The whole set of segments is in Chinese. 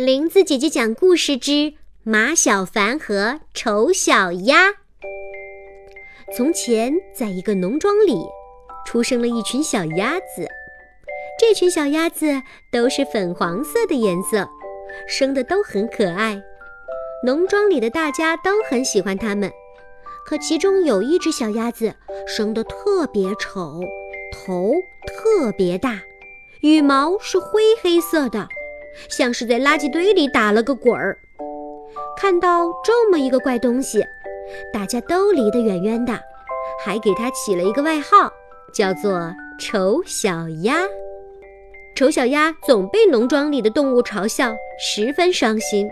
林子姐姐讲故事之马小凡和丑小鸭。从前，在一个农庄里，出生了一群小鸭子。这群小鸭子都是粉黄色的颜色，生的都很可爱。农庄里的大家都很喜欢它们。可其中有一只小鸭子生的特别丑，头特别大，羽毛是灰黑色的。像是在垃圾堆里打了个滚儿。看到这么一个怪东西，大家都离得远远的，还给它起了一个外号，叫做“丑小鸭”。丑小鸭总被农庄里的动物嘲笑，十分伤心。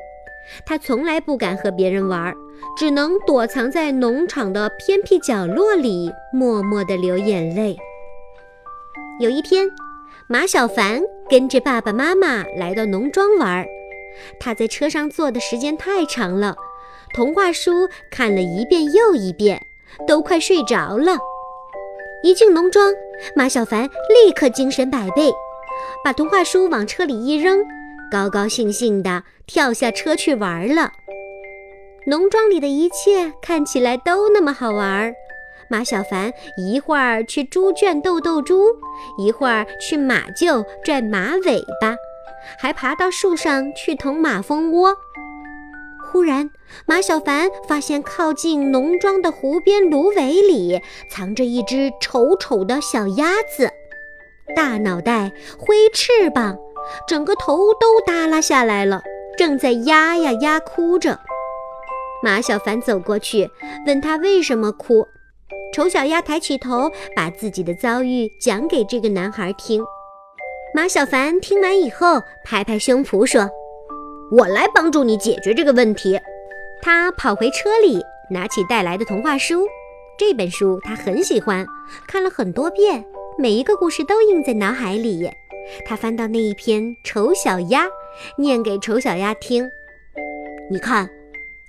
它从来不敢和别人玩，只能躲藏在农场的偏僻角落里，默默地流眼泪。有一天，马小凡。跟着爸爸妈妈来到农庄玩儿，他在车上坐的时间太长了，童话书看了一遍又一遍，都快睡着了。一进农庄，马小凡立刻精神百倍，把童话书往车里一扔，高高兴兴地跳下车去玩了。农庄里的一切看起来都那么好玩儿。马小凡一会儿去猪圈逗逗猪，一会儿去马厩拽马尾巴，还爬到树上去捅马蜂窝。忽然，马小凡发现靠近农庄的湖边芦苇里藏着一只丑丑的小鸭子，大脑袋、灰翅膀，整个头都耷拉下来了，正在呀呀呀哭着。马小凡走过去，问他为什么哭。丑小鸭抬起头，把自己的遭遇讲给这个男孩听。马小凡听完以后，拍拍胸脯说：“我来帮助你解决这个问题。”他跑回车里，拿起带来的童话书。这本书他很喜欢，看了很多遍，每一个故事都印在脑海里。他翻到那一篇《丑小鸭》，念给丑小鸭听：“你看，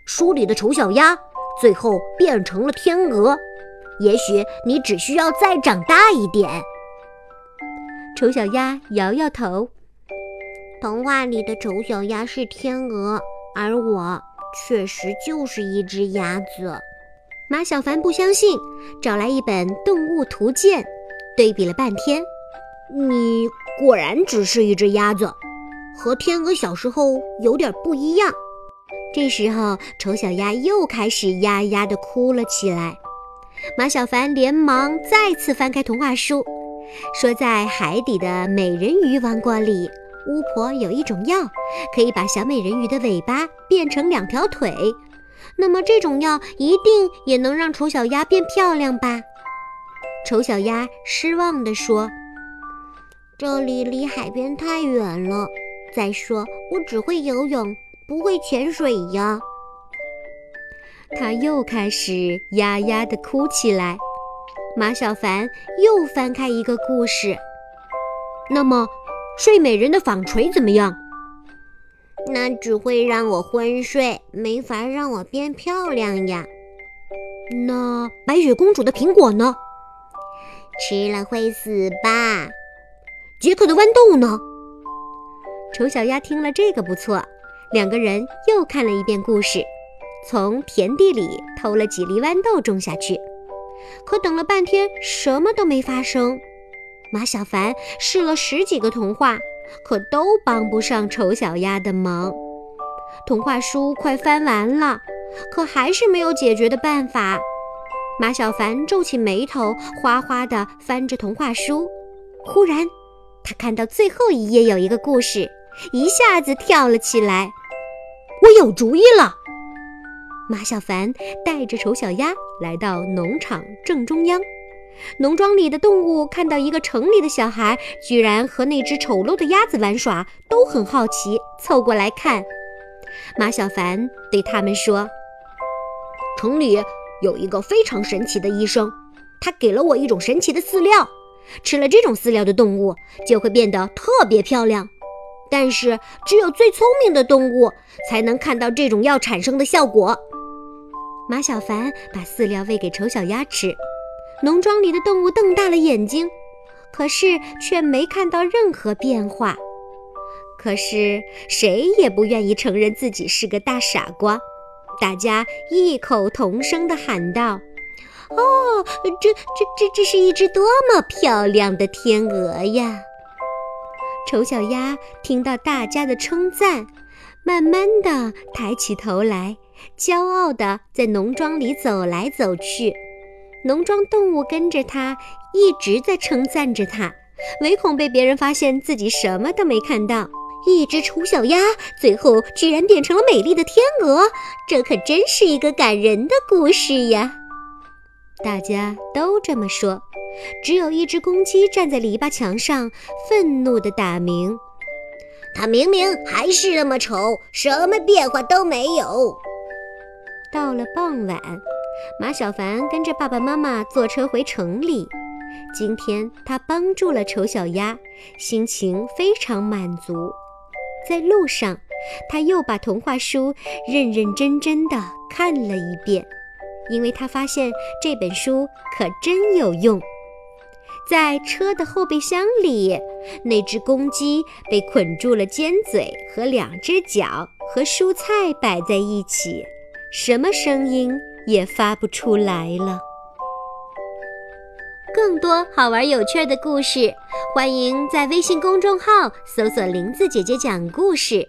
书里的丑小鸭最后变成了天鹅。”也许你只需要再长大一点。丑小鸭摇摇头。童话里的丑小鸭是天鹅，而我确实就是一只鸭子。马小凡不相信，找来一本《动物图鉴》，对比了半天。你果然只是一只鸭子，和天鹅小时候有点不一样。这时候，丑小鸭又开始呀呀地哭了起来。马小凡连忙再次翻开童话书，说：“在海底的美人鱼王国里，巫婆有一种药，可以把小美人鱼的尾巴变成两条腿。那么这种药一定也能让丑小鸭变漂亮吧？”丑小鸭失望地说：“这里离海边太远了，再说我只会游泳，不会潜水呀。”他又开始呀呀地哭起来。马小凡又翻开一个故事。那么，睡美人的纺锤怎么样？那只会让我昏睡，没法让我变漂亮呀。那白雪公主的苹果呢？吃了会死吧？杰克的豌豆呢？丑小鸭听了这个不错，两个人又看了一遍故事。从田地里偷了几粒豌豆种下去，可等了半天什么都没发生。马小凡试了十几个童话，可都帮不上丑小鸭的忙。童话书快翻完了，可还是没有解决的办法。马小凡皱起眉头，哗哗地翻着童话书。忽然，他看到最后一页有一个故事，一下子跳了起来。我有主意了！马小凡带着丑小鸭来到农场正中央，农庄里的动物看到一个城里的小孩居然和那只丑陋的鸭子玩耍，都很好奇，凑过来看。马小凡对他们说：“城里有一个非常神奇的医生，他给了我一种神奇的饲料，吃了这种饲料的动物就会变得特别漂亮。但是只有最聪明的动物才能看到这种药产生的效果。”马小凡把饲料喂给丑小鸭吃，农庄里的动物瞪大了眼睛，可是却没看到任何变化。可是谁也不愿意承认自己是个大傻瓜。大家异口同声地喊道：“哦，这、这、这、这是一只多么漂亮的天鹅呀！”丑小鸭听到大家的称赞，慢慢地抬起头来，骄傲地在农庄里走来走去。农庄动物跟着他，一直在称赞着他，唯恐被别人发现自己什么都没看到。一只丑小鸭最后居然变成了美丽的天鹅，这可真是一个感人的故事呀！大家都这么说。只有一只公鸡站在篱笆墙上，愤怒地打鸣：“它明明还是那么丑，什么变化都没有。”到了傍晚，马小凡跟着爸爸妈妈坐车回城里。今天他帮助了丑小鸭，心情非常满足。在路上，他又把童话书认认真真地看了一遍，因为他发现这本书可真有用。在车的后备箱里，那只公鸡被捆住了尖嘴和两只脚，和蔬菜摆在一起，什么声音也发不出来了。更多好玩有趣的故事，欢迎在微信公众号搜索“林子姐姐讲故事”。